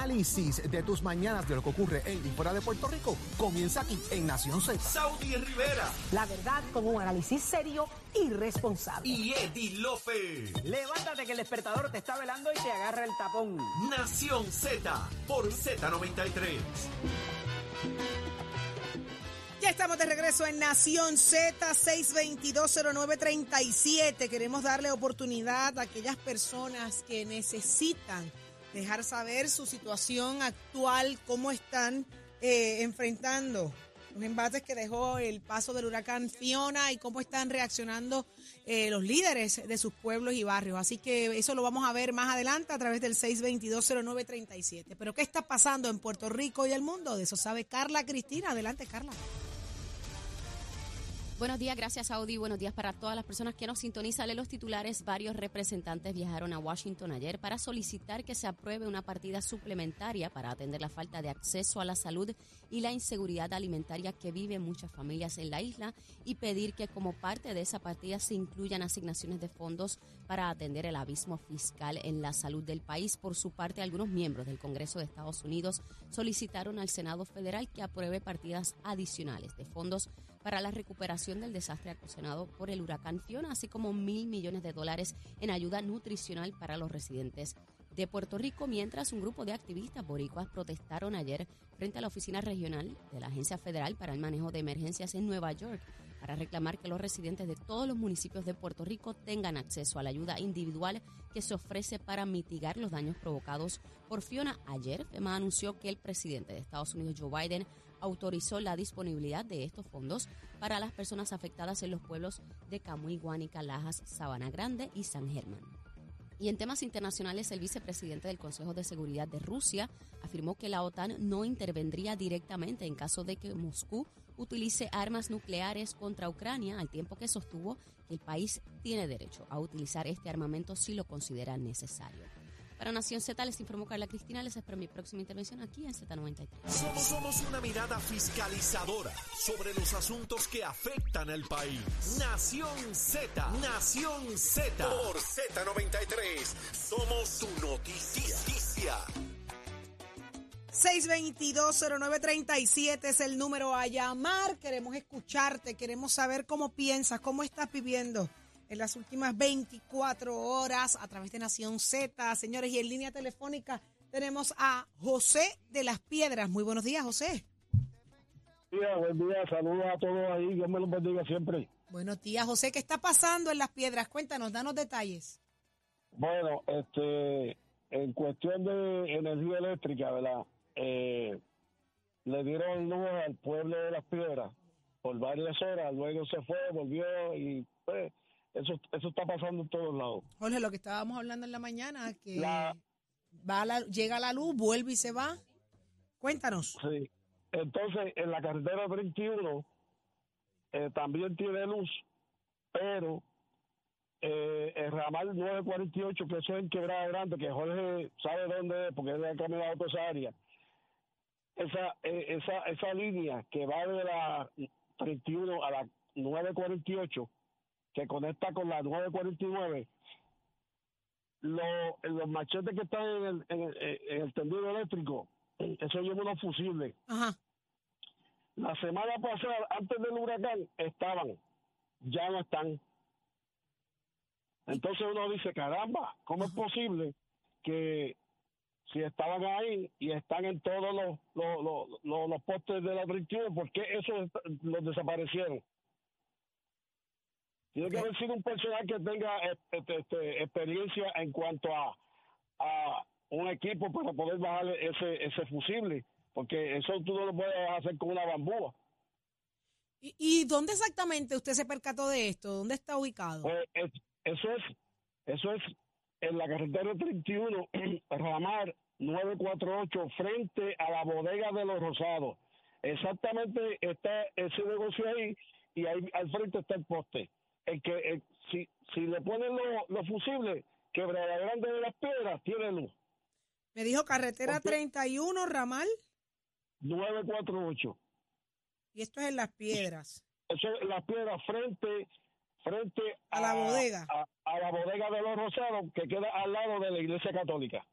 análisis de tus mañanas de lo que ocurre en y fuera de Puerto Rico comienza aquí en Nación Z. Saudi Rivera La verdad con un análisis serio y responsable. y Eddie Lofe. Levántate que el despertador te está velando y te agarra el tapón. Nación Z por Z93. Ya estamos de regreso en Nación Z 6220937. Queremos darle oportunidad a aquellas personas que necesitan dejar saber su situación actual, cómo están eh, enfrentando los embates que dejó el paso del huracán Fiona y cómo están reaccionando eh, los líderes de sus pueblos y barrios. Así que eso lo vamos a ver más adelante a través del 6220937. Pero ¿qué está pasando en Puerto Rico y el mundo? De eso sabe Carla Cristina. Adelante, Carla. Buenos días, gracias Audi. Buenos días para todas las personas que nos sintonizan. Lee los titulares. Varios representantes viajaron a Washington ayer para solicitar que se apruebe una partida suplementaria para atender la falta de acceso a la salud y la inseguridad alimentaria que viven muchas familias en la isla y pedir que como parte de esa partida se incluyan asignaciones de fondos para atender el abismo fiscal en la salud del país. Por su parte, algunos miembros del Congreso de Estados Unidos solicitaron al Senado federal que apruebe partidas adicionales de fondos para la recuperación del desastre ocasionado por el huracán Fiona, así como mil millones de dólares en ayuda nutricional para los residentes de Puerto Rico, mientras un grupo de activistas boricuas protestaron ayer frente a la oficina regional de la Agencia Federal para el Manejo de Emergencias en Nueva York para reclamar que los residentes de todos los municipios de Puerto Rico tengan acceso a la ayuda individual que se ofrece para mitigar los daños provocados por Fiona. Ayer, FEMA anunció que el presidente de Estados Unidos, Joe Biden, autorizó la disponibilidad de estos fondos para las personas afectadas en los pueblos de Camuy, Guánica, Lajas, Sabana Grande y San Germán. Y en temas internacionales, el vicepresidente del Consejo de Seguridad de Rusia afirmó que la OTAN no intervendría directamente en caso de que Moscú utilice armas nucleares contra Ucrania, al tiempo que sostuvo que el país tiene derecho a utilizar este armamento si lo considera necesario. Para Nación Z les informó Carla Cristina, les espero mi próxima intervención aquí en Z93. Somos, somos una mirada fiscalizadora sobre los asuntos que afectan al país. Nación Z, Nación Z. Por Z93, somos tu noticia. 6220937 es el número a llamar. Queremos escucharte, queremos saber cómo piensas, cómo estás viviendo en las últimas 24 horas a través de Nación Z. Señores, y en línea telefónica tenemos a José de las Piedras. Muy buenos días, José. Buen día, buen día, saludos a todos ahí, Dios me los bendiga siempre. Buenos días, José. ¿Qué está pasando en las Piedras? Cuéntanos, danos detalles. Bueno, este, en cuestión de energía eléctrica, ¿verdad? Eh, le dieron luz al pueblo de Las Piedras por varias horas, luego se fue, volvió y pues eso, eso está pasando en todos lados. Jorge, lo que estábamos hablando en la mañana, que La- va la- llega la luz, vuelve y se va. Cuéntanos. Sí. Entonces, en la carretera 31 eh, también tiene luz, pero eh, el ramal 948, que eso es en Quebrada Grande, que Jorge sabe dónde es, porque él ha caminado toda esa área. Esa, eh, esa, esa línea que va de la 31 a la 948, que conecta con la 949, lo- los machetes que están en el, en el, en el tendido eléctrico, eso lleva unos fusibles. Ajá. La semana pasada, antes del huracán, estaban, ya no están. Entonces uno dice, caramba, ¿cómo es posible que si estaban ahí y están en todos los, los, los, los- los postes de la 31, ¿por qué esos los desaparecieron? Tiene que haber sido un personal que tenga eh, este, este, experiencia en cuanto a, a un equipo para poder bajar ese, ese fusible, porque eso tú no lo puedes hacer con una bambúa. ¿Y, y dónde exactamente usted se percató de esto? ¿Dónde está ubicado? Pues es- eso es eso es en la carretera 31, Ramar 948, frente a la bodega de los Rosados. Exactamente está ese negocio ahí y ahí al frente está el poste. El que el- si si le ponen los, los fusibles, quebrada grande de las piedras tiene luz. Me dijo carretera Ok. 31, ramal, 948. y esto es en Las Piedras. Eso es las piedras frente frente A la bodega. a, a la bodega de los Rosados que queda al lado de la iglesia católica.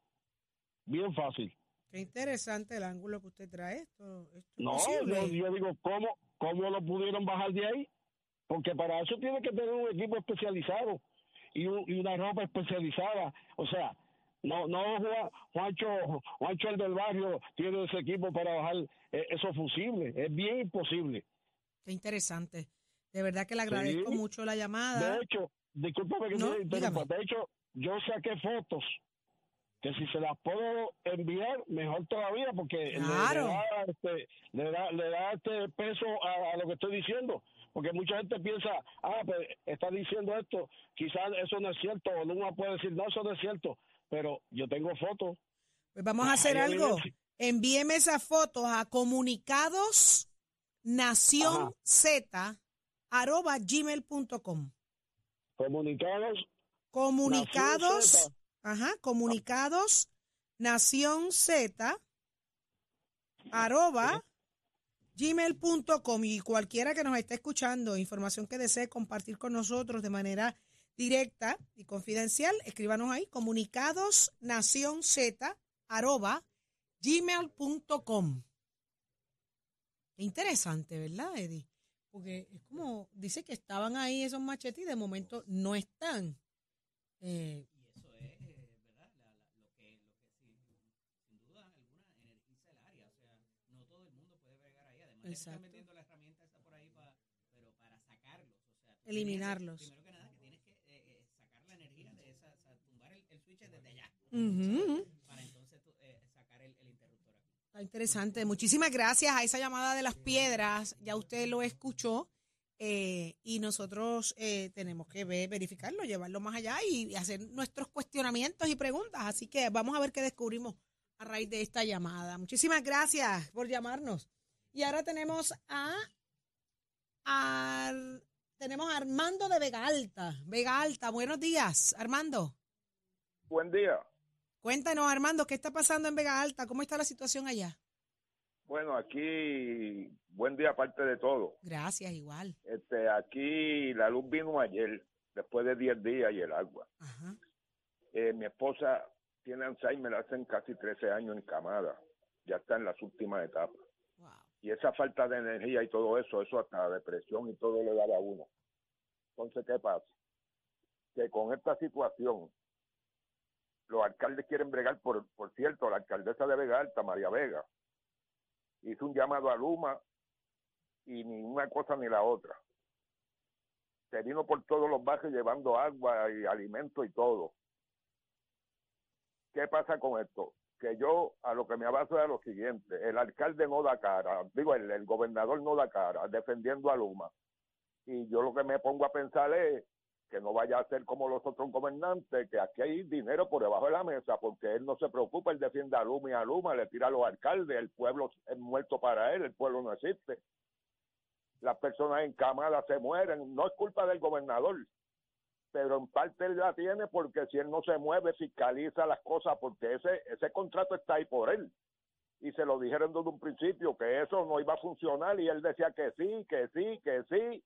Bien fácil. Qué interesante el ángulo que usted trae. Esto, esto es No, yo, yo digo, ¿cómo, ¿cómo lo pudieron bajar de ahí? Porque para eso tiene que tener un equipo especializado y, un- y una ropa especializada. O sea, no, no Juan- Juancho, Juancho el del barrio tiene ese equipo para bajar eh, esos fusibles. Es bien imposible. Qué interesante. De verdad que le agradezco Sí. mucho la llamada. De hecho, discúlpame que No, te interrumpa. De hecho, yo saqué fotos que si se las puedo enviar, mejor todavía, porque le- da, este, le, da, le da este peso a, a lo que estoy diciendo. Porque mucha gente piensa, ah, pues está diciendo esto, quizás eso no es cierto, o uno puede decir, no, eso no es cierto, pero yo tengo fotos. Pues vamos a hacer algo. Envíeme esas fotos a comunicados nación z arroba gmail.com. Comunicados, Comunicados, ajá, comunicados nación z arroba gmail.com y cualquiera que nos esté escuchando, información que desee compartir con nosotros de manera directa y confidencial, escríbanos ahí, comunicados nación z arroba gmail.com. Interesante, ¿verdad, Eddie? Porque es como, dice que estaban ahí esos machetes y de momento no están. Eh, están metiendo la herramienta esa por ahí para, pero para sacarlos. O sea, tienes Eliminarlos. primero que nada, que tienes que eh, eh, sacar la energía de esa, o sea, tumbar el, el switch desde allá. Ujú. Para entonces tú, eh, sacar el, el interruptor aquí. Está interesante. Muchísimas gracias a esa llamada de las piedras. Ya usted lo escuchó. eh, y nosotros eh, tenemos que ver, verificarlo, llevarlo más allá y hacer nuestros cuestionamientos y preguntas. Así que vamos a ver qué descubrimos a raíz de esta llamada. Muchísimas gracias por llamarnos. Y ahora tenemos a, a- tenemos a Armando de Vega Alta. Vega Alta, buenos días, Armando. Buen día. Cuéntanos, Armando, ¿qué está pasando en Vega Alta? ¿Cómo está la situación allá? Bueno, aquí, buen día aparte de todo. Gracias, igual. Este, aquí la luz vino ayer, después de 10 días y el agua. Ajá. Eh, mi esposa tiene Alzheimer hace casi 13 años encamada. Ya está en las últimas etapas. Y esa falta de energía y todo eso, eso hasta depresión y todo le daba a uno. Entonces, ¿qué pasa? Que con esta situación, los alcaldes quieren bregar, por, por cierto, la alcaldesa de Vega Alta, María Vega, hizo un llamado a Luma y ni una cosa ni la otra. Se vino por todos los barrios llevando agua y alimento y todo. ¿Qué pasa con esto? Que yo a lo que me abaso es lo siguiente, el alcalde no da cara, digo, el, el gobernador no da cara defendiendo a Luma. Y yo lo que me pongo a pensar es que no vaya a ser como los otros gobernantes, que aquí hay dinero por debajo de la mesa, porque él no se preocupa, él defiende a Luma y a Luma, le tira a los alcaldes, el pueblo es muerto para él, el pueblo no existe. Las personas encamadas se mueren, no es culpa del gobernador, pero en parte él la tiene porque si él no se mueve, fiscaliza las cosas, porque ese, ese contrato está ahí por él. Y se lo dijeron desde un principio que eso no iba a funcionar y él decía que sí, que sí, que sí.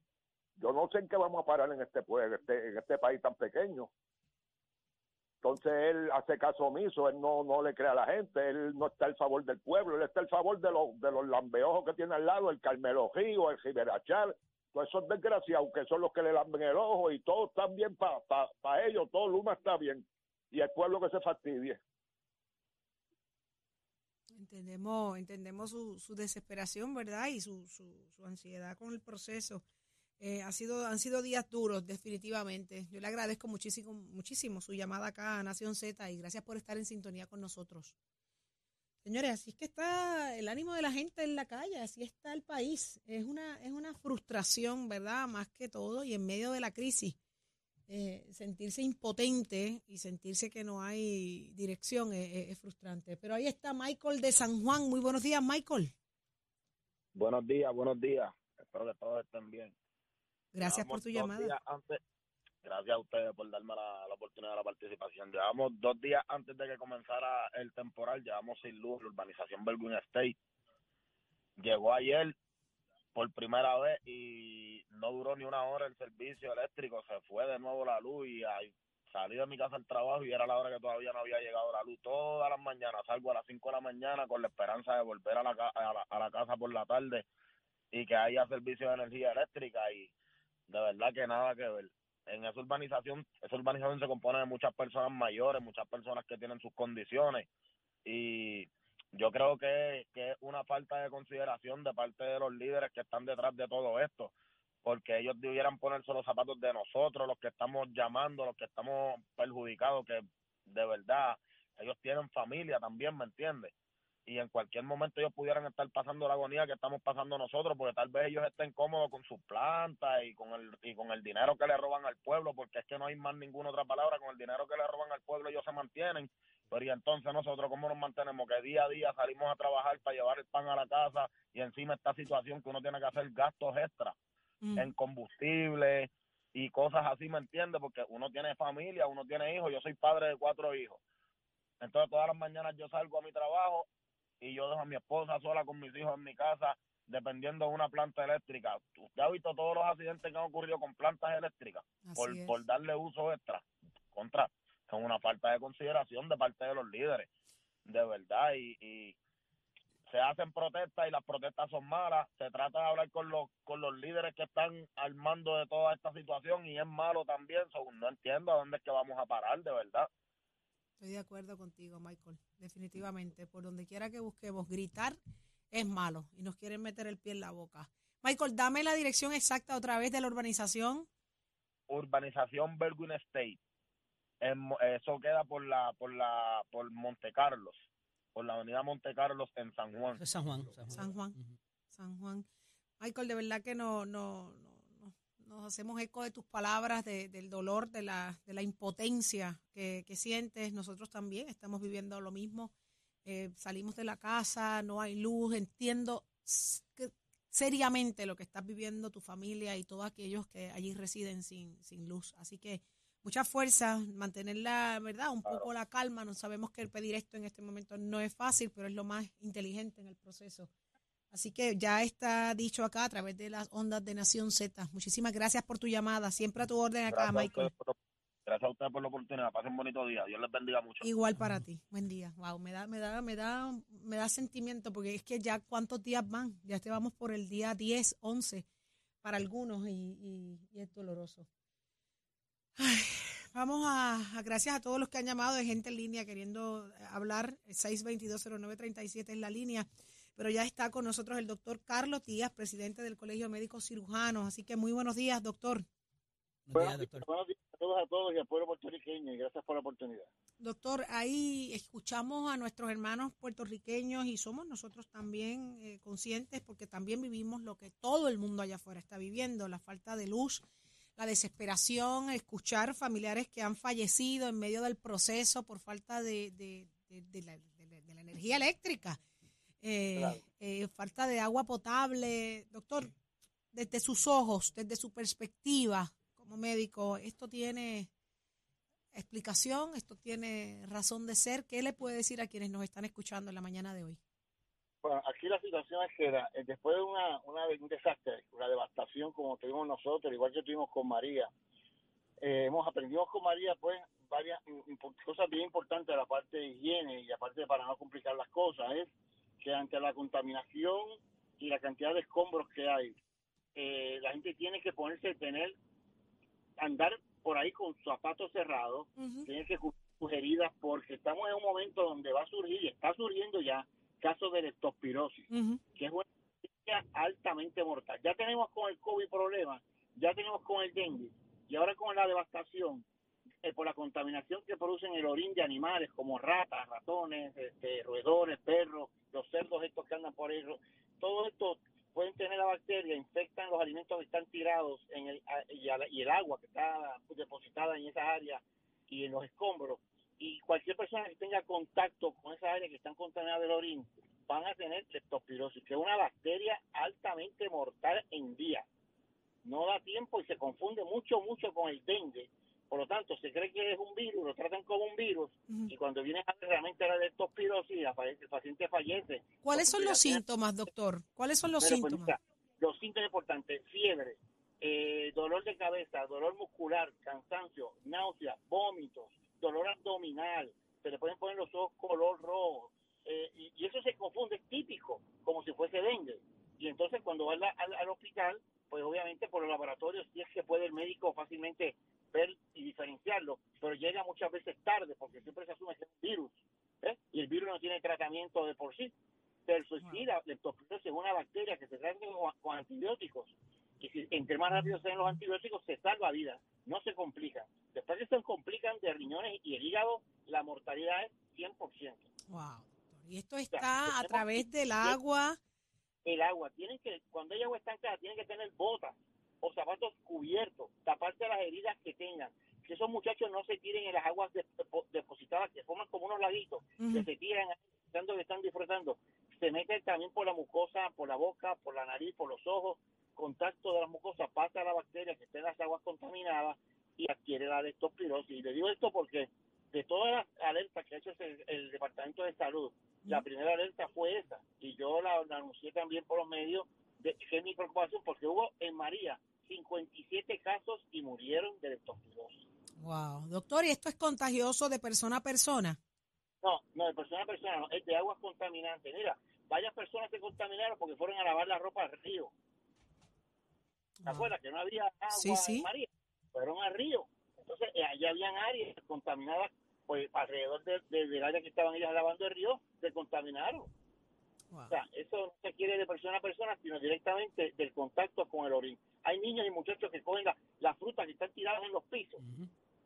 Yo no sé en qué vamos a parar en este, pue- en este, en este país tan pequeño. Entonces él hace caso omiso, él no, no le cree a la gente, él no está al favor del pueblo, él está al favor de los, de los lambeojos que tiene al lado, el Carmelo Río, el Giberachal, todos esos desgraciados que son los que le lamben el ojo y todos están bien para pa, pa ellos, todo Luma está bien y el pueblo que se fastidie. Entendemos, entendemos su, su desesperación, ¿verdad? Y su, su, su ansiedad con el proceso. Eh, ha sido, han sido días duros, definitivamente. Yo le agradezco muchísimo, muchísimo su llamada acá a Nación Z y gracias por estar en sintonía con nosotros. Señores, así es que está el ánimo de la gente en la calle, así está el país. Es una, es una frustración, ¿verdad? Más que todo, y en medio de la crisis, eh, sentirse impotente y sentirse que no hay dirección es, frustrante. Pero ahí está Michael de San Juan. Muy buenos días, Michael. Buenos días, buenos días. Espero que todos estén bien. Gracias por tu llamada. antes- gracias a ustedes por darme la, oportunidad de la participación. Llevamos dos días antes de que comenzara el temporal, llevamos sin luz la urbanización Belgun State. Llegó ayer por primera vez y no duró ni una hora el servicio eléctrico. Se fue de nuevo la luz y salí de mi casa al trabajo y era la hora que todavía no había llegado la luz. Todas las mañanas salgo a las 5 de la mañana con la esperanza de volver a la, a a la casa por la tarde y que haya servicio de energía eléctrica y de verdad que nada que ver. En esa urbanización, esa urbanización se compone de muchas personas mayores, muchas personas que tienen sus condiciones y yo creo que, que es una falta de consideración de parte de los líderes que están detrás de todo esto, porque ellos debieran ponerse los zapatos de nosotros, los que estamos llamando, los que estamos perjudicados, que de verdad ellos tienen familia también, ¿me entiendes? Y en cualquier momento ellos pudieran estar pasando la agonía que estamos pasando nosotros, porque tal vez ellos estén cómodos con sus plantas y con el y con el dinero que le roban al pueblo, porque es que no hay más ninguna otra palabra, con el dinero que le roban al pueblo ellos se mantienen, pero y entonces nosotros cómo nos mantenemos que día a día salimos a trabajar para llevar el pan a la casa y encima esta situación que uno tiene que hacer gastos extra Mm. en combustible y cosas así, ¿me entiendes? Porque uno tiene familia, uno tiene hijos, yo soy padre de cuatro hijos. Entonces todas las mañanas yo salgo a mi trabajo y yo dejo a mi esposa sola con mis hijos en mi casa dependiendo de una planta eléctrica. ¿Usted ha visto todos los accidentes que han ocurrido con plantas eléctricas por, darle uso extra? Contra, son una falta de consideración de parte de los líderes, de verdad, y, y se hacen protestas y las protestas son malas, se trata de hablar con los con los líderes que están al mando de toda esta situación y es malo también, so, no entiendo a dónde es que vamos a parar, de verdad. Estoy de acuerdo contigo, Michael. Definitivamente. Por donde quiera que busquemos, gritar es malo y nos quieren meter el pie en la boca. Michael, dame la dirección exacta otra vez de la urbanización. Urbanización Berwin State. Eso queda por la por la por Monte Carlos, por la avenida Monte Carlos en San Juan. San Juan. San Juan. Ujú. San Juan. Michael, de verdad que no, no, no- nos hacemos eco de tus palabras, de- del dolor, de la, de la impotencia que, que sientes. Nosotros también estamos viviendo lo mismo. Eh, salimos de la casa, no hay luz. Entiendo que- seriamente lo que estás viviendo tu familia y todos aquellos que allí residen sin, sin luz. Así que mucha fuerza, mantener la verdad, un poco la calma. No sabemos que pedir esto en este momento no es fácil, pero es lo más inteligente en el proceso. Así que ya está dicho acá a través de las ondas de Nación Z. Muchísimas gracias por tu llamada. Siempre a tu orden acá, Gracias Michael. por, gracias a ustedes por la oportunidad. Pasen bonito día. Dios les bendiga mucho. Igual para ti. Buen día. Wow, me da, me da, me da, me da sentimiento porque es que ya cuántos días van. Ya te vamos por el día 10, 11 para algunos y, y- y es doloroso. Ay, vamos a, a- gracias a todos los que han llamado de gente en línea queriendo hablar. 6220937 es la línea. Pero ya está con nosotros el doctor Carlos Díaz, presidente del Colegio de Médicos Cirujanos. Así que muy buenos días, doctor. Buenos días, doctor. Buenos días a todos, a todos y al pueblo puertorriqueño y gracias por la oportunidad. Doctor, ahí escuchamos a nuestros hermanos puertorriqueños y somos nosotros también eh, conscientes porque también vivimos lo que todo el mundo allá afuera está viviendo, la falta de luz, la desesperación, escuchar familiares que han fallecido en medio del proceso por falta de, de- de- de la, de la- de la energía eléctrica, eh, Claro. eh, falta de agua potable. Doctor, desde sus ojos, desde su perspectiva como médico, ¿esto tiene explicación? ¿Esto tiene razón de ser? ¿Qué le puede decir a quienes nos están escuchando en la mañana de hoy? Bueno, aquí la situación es que la- eh, después de una, una- un desastre, una devastación como tuvimos nosotros, igual que tuvimos con María, eh, hemos aprendido con María pues varias cosas bien importantes de la parte de higiene y aparte para no complicar las cosas, es que ante la contaminación y la cantidad de escombros que hay, eh, la gente tiene que ponerse, tener, andar por ahí con zapatos cerrados, tienen que cubrir sus heridas porque estamos en un momento donde va a surgir y está surgiendo ya casos de leptospirosis, que es una enfermedad altamente mortal. Ya tenemos con el COVID problemas, ya tenemos con el dengue y ahora con la devastación eh, por la contaminación que producen el orín de animales como ratas, ratones, este, roedores, perros, los cerdos estos que andan por ahí, todo esto pueden tener la bacteria, infectan los alimentos que están tirados en el, y, y el agua que está depositada en esas áreas y en los escombros. Y cualquier persona que tenga contacto con esas áreas que están contaminadas del orín van a tener leptospirosis, que es una bacteria altamente mortal en día. No da tiempo y se confunde mucho, mucho con el dengue. Por lo tanto, se cree que es un virus, lo tratan como un virus, y cuando viene a ver realmente la leptospirosis, el paciente fallece. ¿Cuáles son los síntomas, doctor? ¿Cuáles son los pues síntomas? mira, los síntomas importantes, fiebre, eh, dolor de cabeza, dolor muscular, cansancio, náusea, vómitos, dolor abdominal, se le pueden poner los ojos color rojo, eh, y, y eso se confunde, es típico, como si fuese dengue. Y entonces cuando va al, al- al hospital, pues obviamente por los laboratorios sí es que puede el médico fácilmente ver y diferenciarlo, pero llega muchas veces tarde porque siempre se asume que es un virus, ¿eh? y el virus no tiene tratamiento de por sí. Pero el suicida, la leptospirosis es una bacteria que se trata con, con antibióticos. Y si entre más rápido sean los antibióticos, se salva vida, no se complica. Después que se complican de riñones y el hígado, la mortalidad es 100%. Wow. Y esto está a través del agua. el agua. Tienen que, cuando hay agua estancada, tienen que tener botas o zapatos cubiertos, taparse las heridas que tengan. Que esos muchachos no se tiren en las aguas de- depo- depositadas, que forman como unos laguitos, que se tiran pensando que están disfrutando. Se meten también por la mucosa, por la boca, por la nariz, por los ojos. Contacto de la mucosa pasa la bacteria que está en las aguas contaminadas y adquiere la leptospirosis. Y le digo esto porque de todas las alertas que ha hecho el, el Departamento de Salud, la primera alerta fue esa. Y yo la, la anuncié también por los medios, de, que es mi preocupación, porque hubo en María 57 casos y murieron de leptospirosis. Wow. Doctor, ¿y esto es contagioso de persona a persona? No, no, de persona a persona, no, es de aguas contaminantes. Mira, varias personas se contaminaron porque fueron a lavar la ropa al río. ¿Te acuerdas que no había agua Sí, sí. en María? Fueron al río. Entonces, eh, allá habían áreas contaminadas, pues alrededor de- de- del área que estaban ellas lavando el río, se contaminaron. O sea, eso no se quiere de persona a persona, sino directamente del contacto con el orín. Hay niños y muchachos que cogen la- las frutas que están tiradas en los pisos.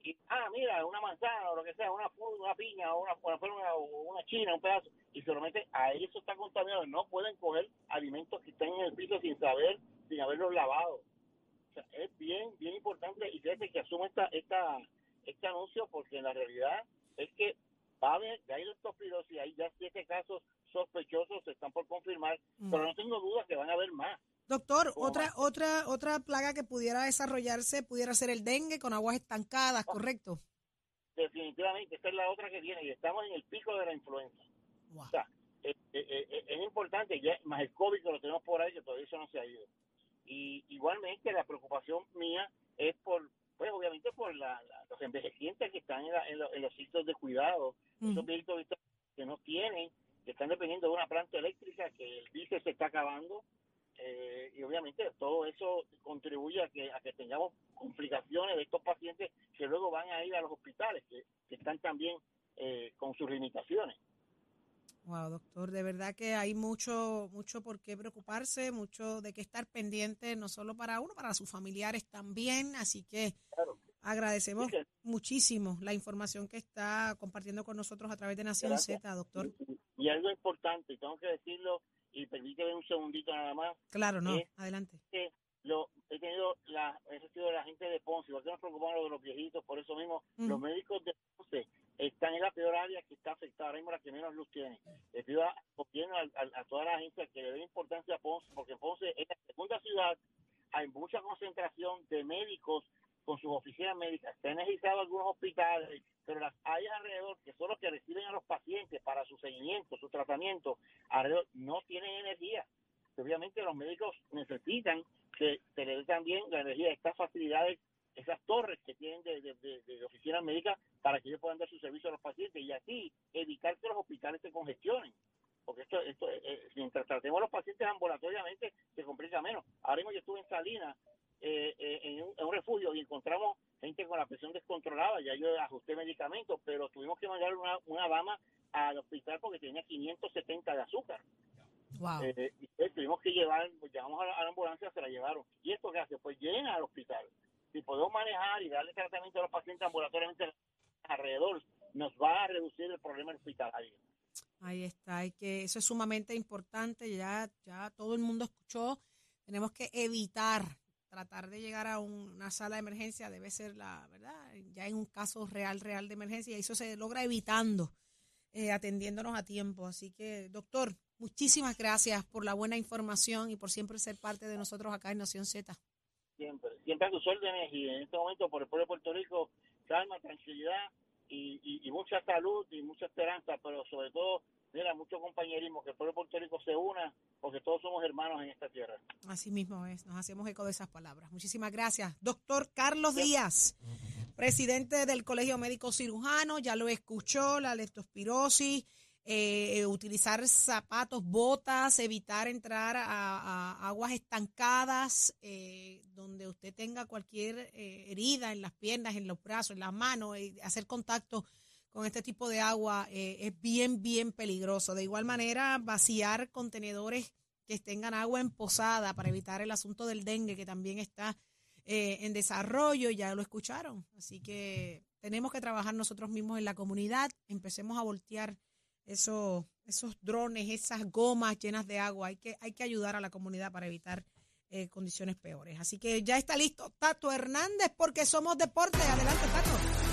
Y, ah, mira, una manzana o lo que sea, una, una piña o una, una, o una china, un pedazo, y se lo meten, a eso está contaminado. No pueden coger alimentos que están en el piso sin saber, sin haberlos lavado. O sea, es bien, bien importante y fíjate que asume esta, esta, este anuncio porque en la realidad es que va a haber, ya hay leptospirosis, hay ya siete casos sospechosos, se están por confirmar, Mm. pero no tengo dudas que van a haber más. Doctor, ¿Cómo otra, otra, otra plaga que pudiera desarrollarse pudiera ser el dengue con aguas estancadas, ¿correcto? Definitivamente, esta es la otra que viene y estamos en el pico de la influenza. O sea, eh, eh, eh, es importante, ya más el COVID que lo tenemos por ahí, que todavía eso no se ha ido. Y igualmente la preocupación mía es por, pues obviamente por la, la- los envejecientes que están en, la- en lo- en los sitios de cuidado, esos viejitos que no tienen, que están dependiendo de una planta eléctrica, que el diésel se está acabando, eh, y obviamente todo eso contribuye a que, a que tengamos complicaciones de estos pacientes que luego van a ir a los hospitales, que, que están también eh, con sus limitaciones. Wow, doctor, de verdad que hay mucho, mucho por qué preocuparse, mucho de qué estar pendiente, no solo para uno, para sus familiares también. Así que agradecemos muchísimo la información que está compartiendo con nosotros a través de Nación Gracias. Z, doctor. Y algo importante, y tengo que decirlo, y permíteme un segundito nada más, Claro, no, es adelante. que lo, he tenido la, he recibido la gente de Ponce, igual que nos preocupamos de los viejitos, por eso mismo los médicos de Ponce están en la peor área que está afectada, ahora mismo la que menos luz tiene. Les pido a, gobierno, a, toda la agencia que le den importancia a Ponce, porque Ponce es la segunda ciudad, hay mucha concentración de médicos con sus oficinas médicas. Se han necesitado algunos hospitales, pero las áreas alrededor, que son los que reciben a los pacientes para su seguimiento, su tratamiento, alrededor no tienen energía. Obviamente los médicos necesitan que se les dé también la energía de estas facilidades, esas torres que tienen de oficinas médicas para que ellos puedan dar su servicio a los pacientes y así evitar que los hospitales se congestionen. Porque esto, esto eh, eh, mientras tratemos a los pacientes ambulatoriamente, se complica menos. Ahora mismo yo estuve en Salinas, eh, eh, en, un, en un refugio, y encontramos gente con la presión descontrolada. Ya yo ajusté medicamentos, pero tuvimos que mandar una, una dama al hospital porque tenía 570 de azúcar. Wow. Eh, y pues tuvimos que llevar, pues llamamos a la, a la ambulancia, se la llevaron. ¿Y esto qué hace? Pues llena al hospital. Si podemos manejar y darle tratamiento a los pacientes ambulatoriamente alrededor, nos va a reducir el problema hospitalario. Ahí está, hay que, eso es sumamente importante, ya, ya todo el mundo escuchó, tenemos que evitar tratar de llegar a un- una sala de emergencia, debe ser la, ¿verdad? Ya en un caso real, real de emergencia, y eso se logra evitando, eh, atendiéndonos a tiempo. Así que, doctor, muchísimas gracias por la buena información y por siempre ser parte de nosotros acá en Nación Z. Siempre, siempre a tus órdenes y en este momento por el pueblo de Puerto Rico, calma, tranquilidad y, y, y mucha salud y mucha esperanza, pero sobre todo, mira, mucho compañerismo, que el pueblo de Puerto Rico se una, porque todos somos hermanos en esta tierra. Así mismo es, nos hacemos eco de esas palabras. Muchísimas gracias. Doctor Carlos Díaz, presidente del Colegio Médico Cirujano, ya lo escuchó, la leptospirosis, eh, utilizar zapatos, botas, evitar entrar a, a aguas estancadas, eh, donde usted tenga cualquier eh, herida en las piernas, en los brazos, en las manos, y hacer contacto con este tipo de agua eh, es bien, bien peligroso. De igual manera, vaciar contenedores que tengan agua en posada para evitar el asunto del dengue, que también está eh, en desarrollo, ya lo escucharon. Así que tenemos que trabajar nosotros mismos en la comunidad, empecemos a voltear esos, esos drones, esas gomas llenas de agua. Hay que, hay que ayudar a la comunidad para evitar eh, condiciones peores. Así que ya está listo Tato Hernández porque somos deporte. Adelante, Tato.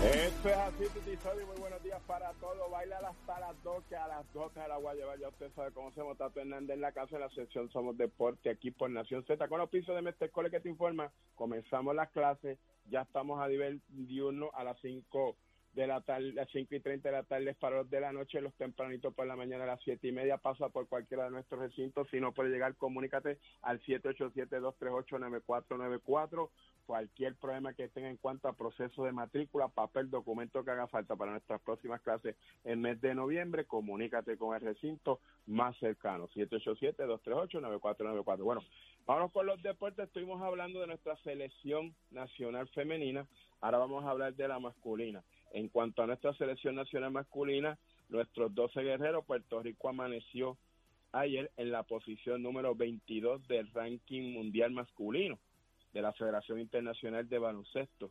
Esto es así, Titi Sodi. Muy buenos días para todos. Baila hasta las 12, a las 12 de la Guayaba. Ya usted sabe cómo se Tato Hernández en la casa de la sección Somos Deporte aquí por Nación Z. Con los pisos de Mestre Cole que te informa, comenzamos las clases. Ya estamos a nivel diurno a las 5 de la tarde, las 5 y 30 de la tarde para los de la noche, los tempranitos por la mañana a las 7 y media, pasa por cualquiera de nuestros recintos, si no puede llegar, comunícate al 787-238-9494, cualquier problema que tenga en cuanto a proceso de matrícula, papel, documento que haga falta para nuestras próximas clases en mes de noviembre, comunícate con el recinto más cercano, 787-238-9494. Bueno, vamos con los deportes, estuvimos hablando de nuestra selección nacional femenina, ahora vamos a hablar de la masculina. En cuanto a nuestra selección nacional masculina, nuestros 12 guerreros, Puerto Rico amaneció ayer en la posición número 22 del ranking mundial masculino de la Federación Internacional de Baloncesto,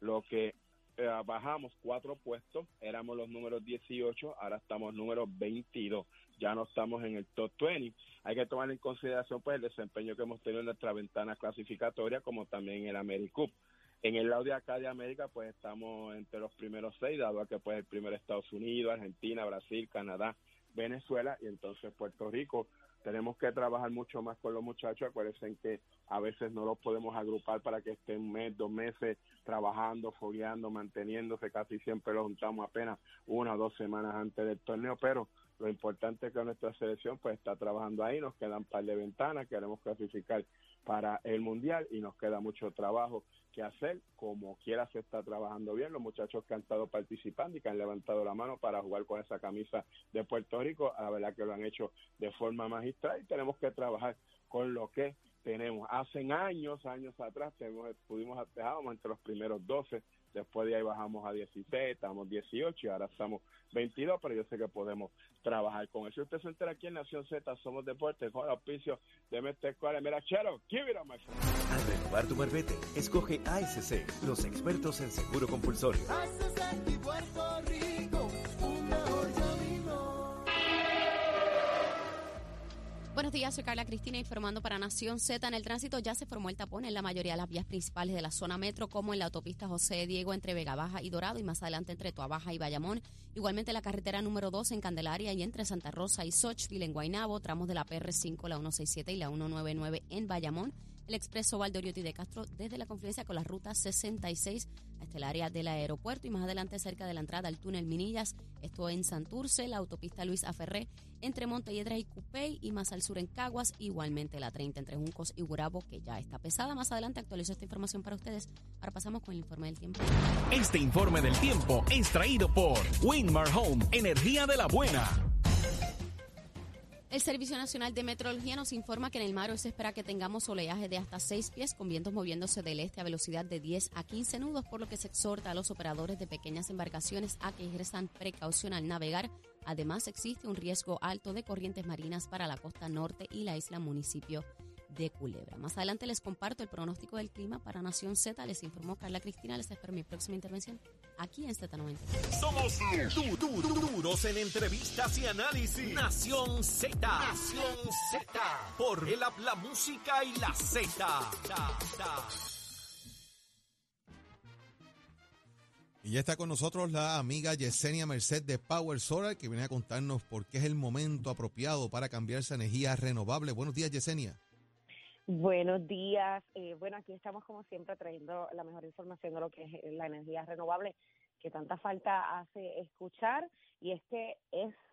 lo que eh, bajamos cuatro puestos, éramos los números 18, ahora estamos números 22, ya no estamos en el top 20. Hay que tomar en consideración pues el desempeño que hemos tenido en nuestra ventana clasificatoria, como también en el AmeriCup. En el lado de acá de América, pues estamos entre los primeros seis, dado a que pues el primero Estados Unidos, Argentina, Brasil, Canadá, Venezuela y entonces Puerto Rico. Tenemos que trabajar mucho más con los muchachos. Acuérdense que a veces no los podemos agrupar para que estén un mes, dos meses trabajando, fogueando, manteniéndose. Casi siempre los juntamos apenas una o dos semanas antes del torneo, pero lo importante es que nuestra selección pues está trabajando ahí. Nos quedan un par de ventanas, queremos clasificar para el mundial y nos queda mucho trabajo que hacer. Como quiera se está trabajando bien. Los muchachos que han estado participando y que han levantado la mano para jugar con esa camisa de Puerto Rico, la verdad que lo han hecho de forma magistral y tenemos que trabajar con lo que tenemos. Hace años, años atrás, tenemos, pudimos dejábamos entre los primeros 12, después de ahí bajamos a 16, estamos 18 y ahora estamos 22, pero yo sé que podemos trabajar con eso. Usted se entera aquí en Nación Z, somos deportes, con el auspicio de Mestre Escuela. Mira, Chero, give it a my Al renovar tu marbete, escoge ASC, los expertos en seguro compulsorio. Buenos días, soy Carla Cristina informando para Nación Z. En el tránsito ya se formó el tapón en la mayoría de las vías principales de la zona metro, como en la autopista José Diego entre Vega Baja y Dorado y más adelante entre Tuabaja y Bayamón. Igualmente la carretera número 2 en Candelaria y entre Santa Rosa y Sochville en Guaynabo, tramos de la PR5, la 167 y la 199 en Bayamón. El expreso Valdoriotti de Castro desde la confluencia con la ruta 66 hasta el área del aeropuerto y más adelante cerca de la entrada al túnel Minillas, esto en Santurce, la autopista Luis Aferré entre Montelledra y Cupey y más al sur en Caguas, igualmente la 30 entre Juncos y Gurabo que ya está pesada. Más adelante actualizo esta información para ustedes. Ahora pasamos con el informe del tiempo. Este informe del tiempo es traído por Winmar Home, energía de la buena. El Servicio Nacional de Meteorología nos informa que en el mar hoy se espera que tengamos oleaje de hasta 6 pies con vientos moviéndose del este a velocidad de 10 a 15 nudos, por lo que se exhorta a los operadores de pequeñas embarcaciones a que ejerzan precaución al navegar. Además, existe un riesgo alto de corrientes marinas para la costa norte y la isla municipio de Culebra. Más adelante les comparto el pronóstico del clima para Nación Z. Les informó Carla Cristina. Les espero mi próxima intervención aquí en Z90. Somos du- du- du- duros en entrevistas y análisis. Nación Z. Nación Z. Por el app, la música y la Z. Y ya está con nosotros la amiga Yesenia Merced de Power Solar, que viene a contarnos por qué es el momento apropiado para cambiarse a energía renovable. Buenos días, Yesenia. Buenos días. Eh, bueno, aquí estamos como siempre trayendo la mejor información de lo que es la energía renovable que tanta falta hace escuchar. Y es que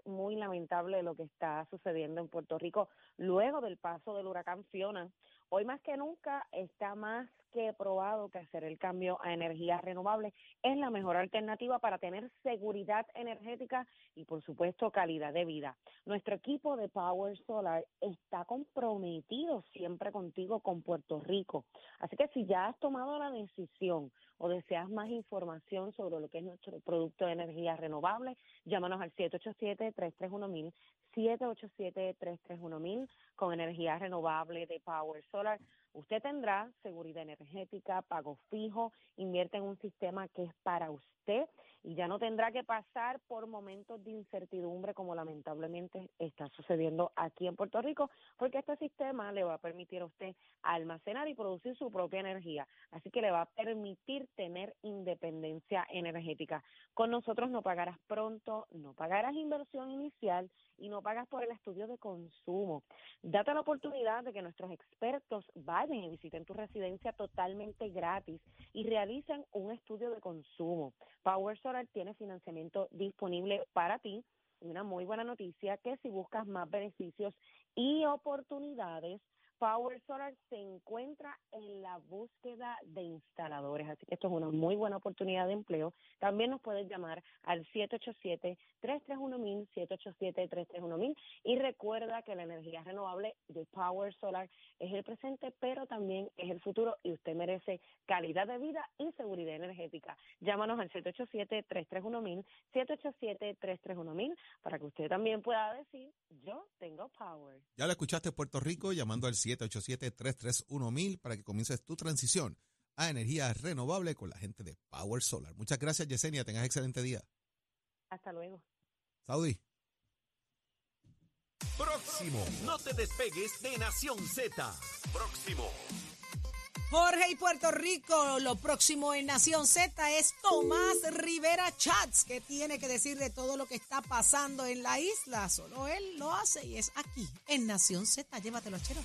muy lamentable lo que está sucediendo en Puerto Rico luego del paso del huracán Fiona. Hoy más que nunca está más que probado que hacer el cambio a energías renovables es la mejor alternativa para tener seguridad energética y por supuesto calidad de vida. Nuestro equipo de Power Solar está comprometido siempre contigo con Puerto Rico. Así que si ya has tomado la decisión o deseas más información sobre lo que es nuestro producto de energía renovable, llámanos al 787-331-1000, 787-331-1000 con energía renovable de Power Solar. Usted tendrá seguridad energética, pago fijo, invierte en un sistema que es para usted y ya no tendrá que pasar por momentos de incertidumbre como lamentablemente está sucediendo aquí en Puerto Rico, porque este sistema le va a permitir a usted almacenar y producir su propia energía, así que le va a permitir tener independencia energética. Con nosotros no pagarás pronto, no pagarás inversión inicial y no pagas por el estudio de consumo. Date la oportunidad de que nuestros expertos vayan y visiten tu residencia totalmente gratis y realicen un estudio de consumo. Power Tiene financiamiento disponible para ti. Una muy buena noticia que si buscas más beneficios y oportunidades, Power Solar se encuentra en la búsqueda de instaladores, así que esto es una muy buena oportunidad de empleo. También nos puedes llamar al 787-331-1000, 787-331-1000 y recuerda que la energía renovable de Power Solar es el presente, pero también es el futuro y usted merece calidad de vida y seguridad energética. Llámanos al 787-331-1000, 787-331-1000 para que usted también pueda decir, yo tengo Power. Ya lo escuchaste Puerto Rico llamando al 787-331-1000 para que comiences tu transición a energía renovable con la gente de Power Solar. Muchas gracias, Yesenia. Tengas excelente día. Hasta luego. Saudi. Próximo. No te despegues de Nación Z. Próximo. Jorge y Puerto Rico, lo próximo en Nación Z es Tomás Rivera Chats, que tiene que decir de todo lo que está pasando en la isla. Solo él lo hace y es aquí, en Nación Z. Llévatelo, chero.